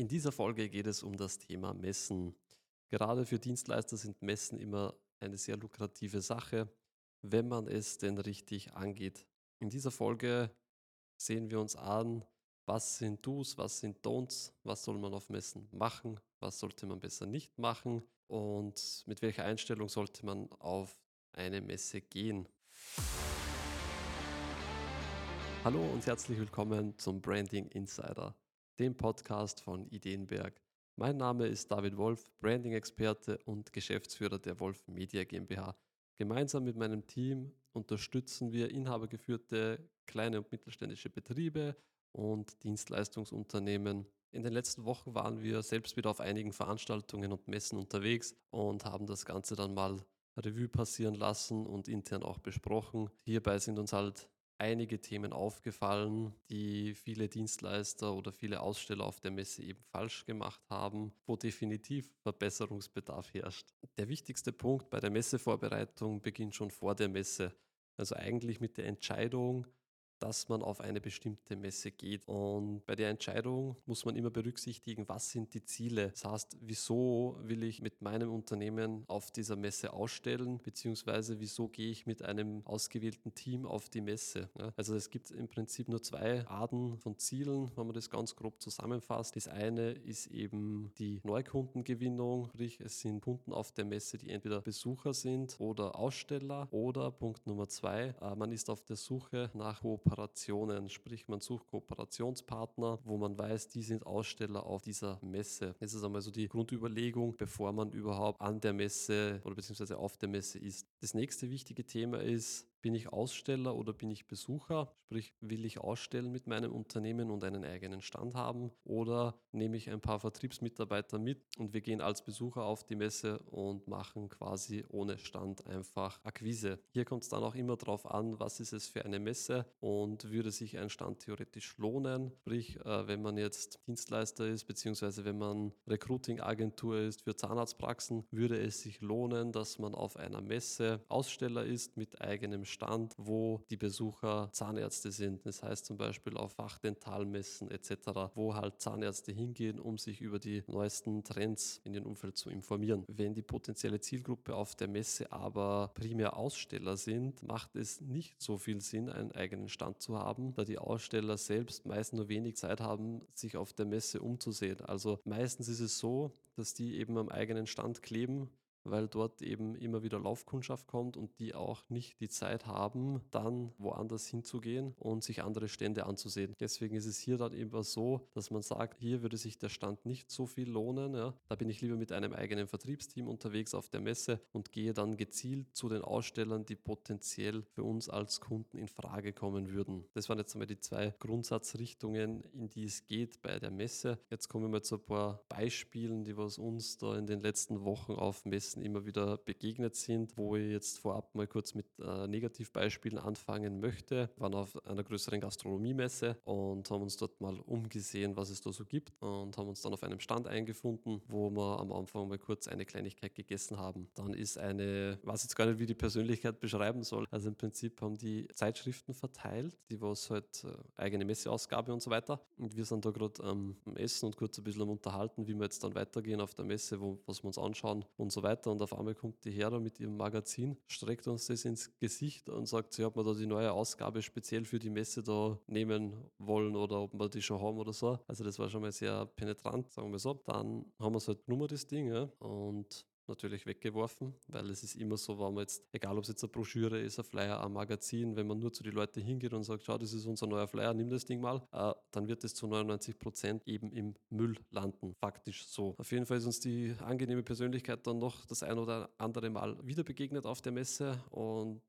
In dieser Folge geht es um das Thema Messen. Gerade für Dienstleister sind Messen immer eine sehr lukrative Sache, wenn man es denn richtig angeht. In dieser Folge sehen wir uns an, was sind Do's, was sind Don'ts, was soll man auf Messen machen, was sollte man besser nicht machen und mit welcher Einstellung sollte man auf eine Messe gehen. Hallo und herzlich willkommen zum Branding Insider, dem Podcast von Ideenberg. Mein Name ist David Wolf, Branding-Experte und Geschäftsführer der Wolf Media GmbH. Gemeinsam mit meinem Team unterstützen wir inhabergeführte kleine und mittelständische Betriebe und Dienstleistungsunternehmen. In den letzten Wochen waren wir selbst wieder auf einigen Veranstaltungen und Messen unterwegs und haben das Ganze dann mal Revue passieren lassen und intern auch besprochen. Hierbei sind uns halt einige Themen aufgefallen, die viele Dienstleister oder viele Aussteller auf der Messe eben falsch gemacht haben, wo definitiv Verbesserungsbedarf herrscht. Der wichtigste Punkt bei der Messevorbereitung beginnt schon vor der Messe. Also eigentlich mit der Entscheidung, dass man auf eine bestimmte Messe geht. Und bei der Entscheidung muss man immer berücksichtigen, was sind die Ziele. Das heißt, wieso will ich mit meinem Unternehmen auf dieser Messe ausstellen, beziehungsweise wieso gehe ich mit einem ausgewählten Team auf die Messe. Also es gibt im Prinzip nur zwei Arten von Zielen, wenn man das ganz grob zusammenfasst. Das eine ist eben die Neukundengewinnung, sprich es sind Kunden auf der Messe, die entweder Besucher sind oder Aussteller. Oder Punkt Nummer zwei, äh, man ist auf der Suche nach Kooperation Kooperationen, sprich man sucht Kooperationspartner, wo man weiß, die sind Aussteller auf dieser Messe. Das ist einmal so die Grundüberlegung, bevor man überhaupt an der Messe oder beziehungsweise auf der Messe ist. Das nächste wichtige Thema ist, bin ich Aussteller oder bin ich Besucher? Sprich, will ich ausstellen mit meinem Unternehmen und einen eigenen Stand haben? Oder nehme ich ein paar Vertriebsmitarbeiter mit und wir gehen als Besucher auf die Messe und machen quasi ohne Stand einfach Akquise? Hier kommt es dann auch immer darauf an, was ist es für eine Messe und würde sich ein Stand theoretisch lohnen? Sprich, äh, wenn man jetzt Dienstleister ist, beziehungsweise wenn man Recruiting-Agentur ist für Zahnarztpraxen, würde es sich lohnen, dass man auf einer Messe Aussteller ist mit eigenem Stand, wo die Besucher Zahnärzte sind. Das heißt zum Beispiel auf Fachdentalmessen etc., wo halt Zahnärzte hingehen, um sich über die neuesten Trends in ihrem Umfeld zu informieren. Wenn die potenzielle Zielgruppe auf der Messe aber primär Aussteller sind, macht es nicht so viel Sinn, einen eigenen Stand zu haben, da die Aussteller selbst meist nur wenig Zeit haben, sich auf der Messe umzusehen. Also meistens ist es so, dass die eben am eigenen Stand kleben weil dort eben immer wieder Laufkundschaft kommt und die auch nicht die Zeit haben, dann woanders hinzugehen und sich andere Stände anzusehen. Deswegen ist es hier dann immer so, dass man sagt, hier würde sich der Stand nicht so viel lohnen. Ja. Da bin ich lieber mit einem eigenen Vertriebsteam unterwegs auf der Messe und gehe dann gezielt zu den Ausstellern, die potenziell für uns als Kunden in Frage kommen würden. Das waren jetzt einmal die zwei Grundsatzrichtungen, in die es geht bei der Messe. Jetzt kommen wir mal zu ein paar Beispielen, die was uns da in den letzten Wochen auf Messe Prozessen immer wieder begegnet sind, wo ich jetzt vorab mal kurz mit äh, Negativbeispielen anfangen möchte. Wir waren auf einer größeren Gastronomiemesse und haben uns dort mal umgesehen, was es da so gibt und haben uns dann auf einem Stand eingefunden, wo wir am Anfang mal kurz eine Kleinigkeit gegessen haben. Dann ist eine, weiß jetzt gar nicht, wie die Persönlichkeit beschreiben soll. Also im Prinzip haben die Zeitschriften verteilt, die was halt äh, eigene Messeausgabe und so weiter. Und wir sind da gerade am Essen und kurz ein bisschen am Unterhalten, wie wir jetzt dann weitergehen auf der Messe, wo, was wir uns anschauen und so weiter weiter und auf einmal kommt die Hera mit ihrem Magazin, streckt uns das ins Gesicht und sagt, sie hat mir da die neue Ausgabe speziell für die Messe da nehmen wollen oder ob wir die schon haben oder so. Also das war schon mal sehr penetrant, sagen wir so. Dann haben wir es halt genommen, das Ding, ja, und natürlich weggeworfen, weil es ist immer so, wenn man jetzt, egal ob es jetzt eine Broschüre ist, ein Flyer, ein Magazin, wenn man nur zu den Leuten hingeht und sagt, schau, das ist unser neuer Flyer, nimm das Ding mal, äh, dann wird es zu 99 Prozent eben im Müll landen. Faktisch so. Auf jeden Fall ist uns die angenehme Persönlichkeit dann noch das ein oder andere Mal wieder begegnet auf der Messe und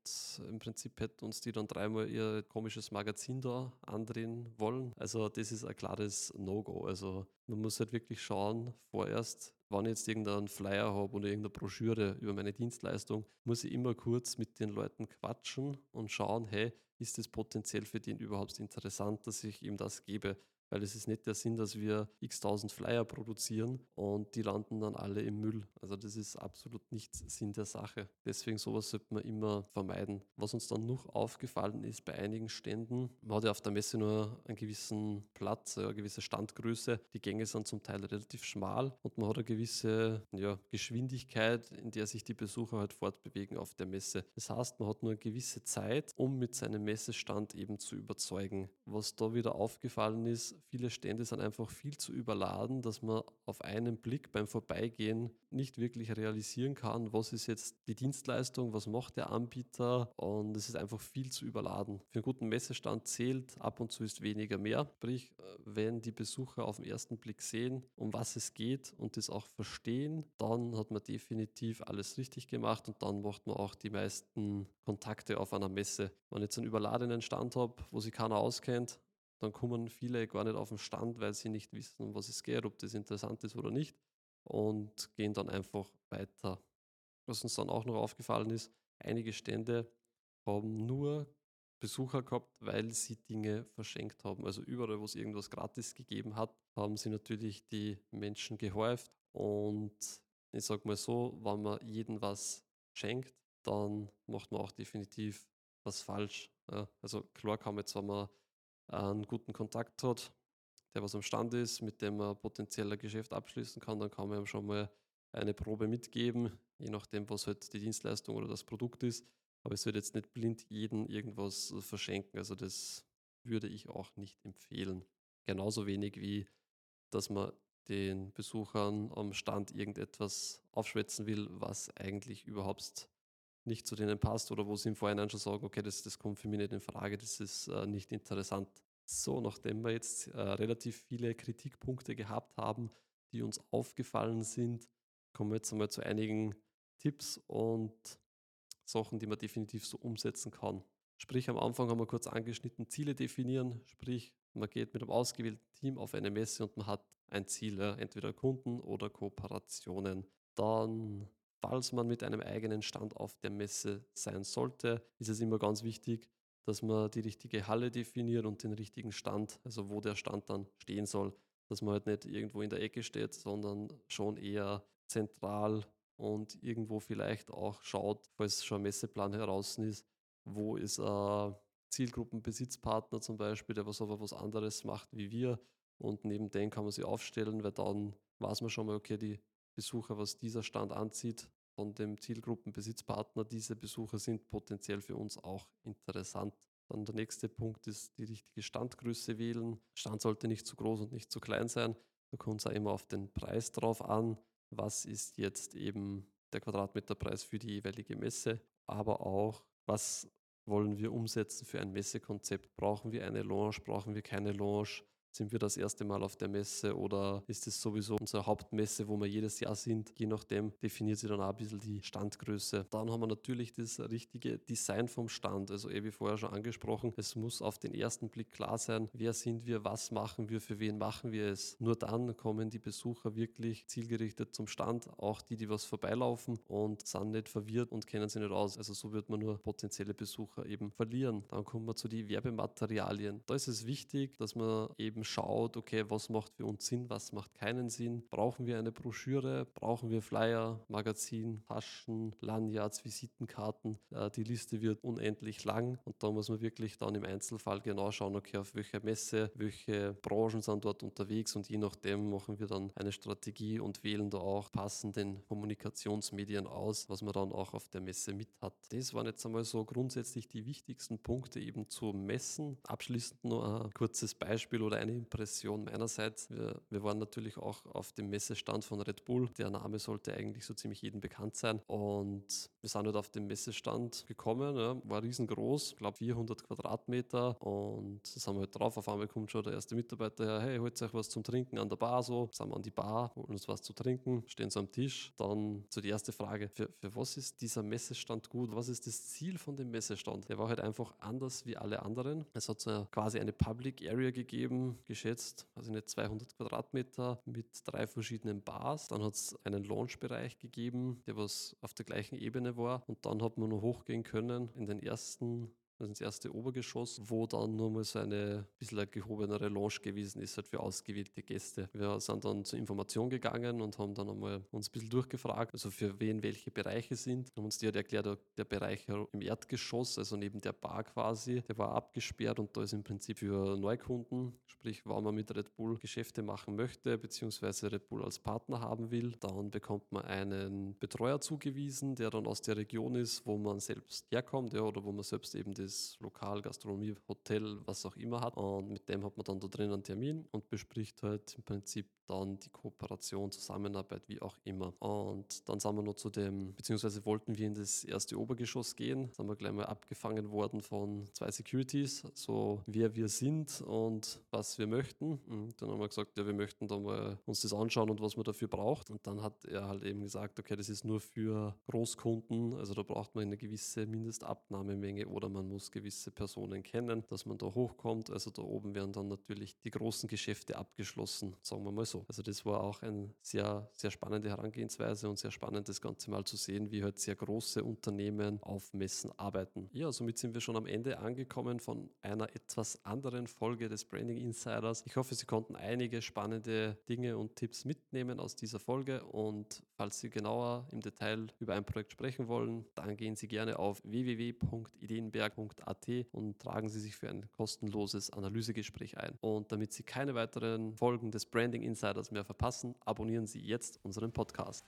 im Prinzip hätte uns die dann dreimal ihr komisches Magazin da andrehen wollen. Also das ist ein klares No-Go. Also man muss halt wirklich schauen, vorerst, wenn ich jetzt irgendeinen Flyer habe oder irgendeine Broschüre über meine Dienstleistung, muss ich immer kurz mit den Leuten quatschen und schauen, hey, ist es potenziell für den überhaupt interessant, dass ich ihm das gebe? weil es ist nicht der Sinn, dass wir x tausend Flyer produzieren und die landen dann alle im Müll. Also das ist absolut nicht Sinn der Sache. Deswegen sowas sollte man immer vermeiden. Was uns dann noch aufgefallen ist bei einigen Ständen, man hat ja auf der Messe nur einen gewissen Platz, eine gewisse Standgröße. Die Gänge sind zum Teil relativ schmal und man hat eine gewisse ja, Geschwindigkeit, in der sich die Besucher halt fortbewegen auf der Messe. Das heißt, man hat nur eine gewisse Zeit, um mit seinem Messestand eben zu überzeugen. Was da wieder aufgefallen ist, viele Stände sind einfach viel zu überladen, dass man auf einen Blick beim Vorbeigehen nicht wirklich realisieren kann, was ist jetzt die Dienstleistung, was macht der Anbieter und es ist einfach viel zu überladen. Für einen guten Messestand zählt ab und zu ist weniger mehr. Sprich, äh, wenn die Besucher auf den ersten Blick sehen, um was es geht und das auch verstehen, dann hat man definitiv alles richtig gemacht und dann macht man auch die meisten Kontakte auf einer Messe. Wenn jetzt einen überladenen Stand habe, wo sich keiner auskennt, dann kommen viele gar nicht auf den Stand, weil sie nicht wissen, um was es geht, ob das interessant ist oder nicht und gehen dann einfach weiter. Was uns dann auch noch aufgefallen ist, einige Stände haben nur Besucher gehabt, weil sie Dinge verschenkt haben. Also überall, wo es irgendwas gratis gegeben hat, haben sie natürlich die Menschen gehäuft. Und ich sage mal so, wenn man jedem was schenkt, dann macht man auch definitiv was falsch. Ja, also klar kann man jetzt, wenn man einen guten Kontakt hat, der was am Stand ist, mit dem man potenziell ein Geschäft abschließen kann, dann kann man ihm schon mal eine Probe mitgeben, je nachdem, was halt die Dienstleistung oder das Produkt ist. Aber es wird jetzt nicht blind jeden irgendwas verschenken. Also das würde ich auch nicht empfehlen. Genauso wenig wie, dass man den Besuchern am Stand irgendetwas aufschwätzen will, was eigentlich überhaupt nicht zu denen passt oder wo sie im Vorhinein schon sagen, okay, das, das kommt für mich nicht in Frage, das ist äh, nicht interessant. So, nachdem wir jetzt äh, relativ viele Kritikpunkte gehabt haben, die uns aufgefallen sind, kommen wir jetzt einmal zu einigen Tipps und Sachen, die man definitiv so umsetzen kann. Sprich, am Anfang haben wir kurz angeschnitten, Ziele definieren, sprich, man geht mit einem ausgewählten Team auf eine Messe und man hat ein Ziel, entweder Kunden oder Kooperationen. Dann, falls man mit einem eigenen Stand auf der Messe sein sollte, ist es immer ganz wichtig, dass man die richtige Halle definiert und den richtigen Stand, also wo der Stand dann stehen soll. Dass man halt nicht irgendwo in der Ecke steht, sondern schon eher zentral und irgendwo vielleicht auch schaut, falls schon ein Messeplan heraus ist, wo ist ein Zielgruppenbesitzpartner zum Beispiel, der was aber was anderes macht wie wir und neben dem kann man sie aufstellen, weil dann weiß man schon mal, okay, die Besucher, was dieser Stand anzieht, von dem Zielgruppenbesitzpartner, diese Besucher sind potenziell für uns auch interessant. Dann der nächste Punkt ist die richtige Standgröße wählen. Stand sollte nicht zu groß und nicht zu klein sein. Da kommt es auch immer auf den Preis drauf an. Was ist jetzt eben der Quadratmeterpreis für die jeweilige Messe? Aber auch, was wollen wir umsetzen für ein Messekonzept? Brauchen wir eine Lounge? Brauchen wir keine Lounge? Sind wir das erste Mal auf der Messe oder ist es sowieso unsere Hauptmesse, wo wir jedes Jahr sind? Je nachdem definiert sich dann auch ein bisschen die Standgröße. Dann haben wir natürlich das richtige Design vom Stand. Also, eh wie vorher schon angesprochen, es muss auf den ersten Blick klar sein, wer sind wir, was machen wir, für wen machen wir es. Nur dann kommen die Besucher wirklich zielgerichtet zum Stand, auch die, die was vorbeilaufen und sind nicht verwirrt und kennen sich nicht aus. Also, so wird man nur potenzielle Besucher eben verlieren. Dann kommen wir zu den Werbematerialien. Da ist es wichtig, dass man eben eben schaut, okay, was macht für uns Sinn, was macht keinen Sinn. Brauchen wir eine Broschüre? Brauchen wir Flyer, Magazin, Taschen, Lanyards, Visitenkarten? Äh, die Liste wird unendlich lang und da muss man wirklich dann im Einzelfall genau schauen, okay, auf welche Messe, welche Branchen sind dort unterwegs und je nachdem machen wir dann eine Strategie und wählen da auch passenden Kommunikationsmedien aus, was man dann auch auf der Messe mit hat. Das waren jetzt einmal so grundsätzlich die wichtigsten Punkte eben zu messen. Abschließend noch ein kurzes Beispiel oder eine eine Impression meinerseits. Wir, wir, waren natürlich auch auf dem Messestand von Red Bull. Der Name sollte eigentlich so ziemlich jedem bekannt sein. Und wir sind halt auf dem Messestand gekommen, ja, war riesengroß, ich glaube 400 Quadratmeter. Und da sind wir halt drauf. Auf einmal kommt schon der erste Mitarbeiter her: Hey, holt euch was zum Trinken an der Bar. So, sind wir an die Bar, holen uns was zu trinken, stehen so am Tisch. Dann so die erste Frage: für, für was ist dieser Messestand gut? Was ist das Ziel von dem Messestand? Der war halt einfach anders wie alle anderen. Es hat so quasi eine Public Area gegeben, geschätzt, also nicht 200 Quadratmeter mit drei verschiedenen Bars. Dann hat es einen Launchbereich gegeben, der was auf der gleichen Ebene war. Und dann hat man noch hochgehen können in den ersten also ins erste Obergeschoss, wo dann nur mal so eine bisschen gehobenere Lounge gewesen ist, halt für ausgewählte Gäste. Wir sind dann zur Information gegangen und haben dann einmal uns ein bisschen durchgefragt, also für wen welche Bereiche sind. Haben uns die hat erklärt, der Bereich im Erdgeschoss, also neben der Bar quasi, der war abgesperrt und da ist im Prinzip für Neukunden, sprich, wenn man mit Red Bull Geschäfte machen möchte, beziehungsweise Red Bull als Partner haben will, dann bekommt man einen Betreuer zugewiesen, der dann aus der Region ist, wo man selbst herkommt, ja, oder wo man selbst eben das Lokal, Gastronomie, Hotel, was auch immer hat. Und mit dem hat man dann da drin einen Termin und bespricht halt im Prinzip dann die Kooperation, Zusammenarbeit, wie auch immer. Und dann sind wir noch zu dem, beziehungsweise wollten wir in das erste Obergeschoss gehen, sind wir gleich mal abgefangen worden von zwei Securities, so wer wir sind und was wir möchten. Und dann haben wir gesagt, ja, wir möchten da mal uns das anschauen und was man dafür braucht. Und dann hat er halt eben gesagt, okay, das ist nur für Großkunden, also da braucht man eine gewisse Mindestabnahmemenge oder man muss gewisse Personen kennen, dass man da hochkommt. Also da oben werden dann natürlich die großen Geschäfte abgeschlossen, sagen wir mal so. Also das war auch eine sehr, sehr spannende Herangehensweise und sehr spannend, das Ganze mal zu sehen, wie halt sehr große Unternehmen auf Messen arbeiten. Ja, somit sind wir schon am Ende angekommen von einer etwas anderen Folge des Branding Insiders. Ich hoffe, Sie konnten einige spannende Dinge und Tipps mitnehmen aus dieser Folge und falls Sie genauer im Detail über ein Projekt sprechen wollen, dann gehen Sie gerne auf www.ideenberg.at und tragen Sie sich für ein kostenloses Analysegespräch ein. Und damit Sie keine weiteren Folgen des Branding Insiders mehr verpassen, abonnieren Sie jetzt unseren Podcast.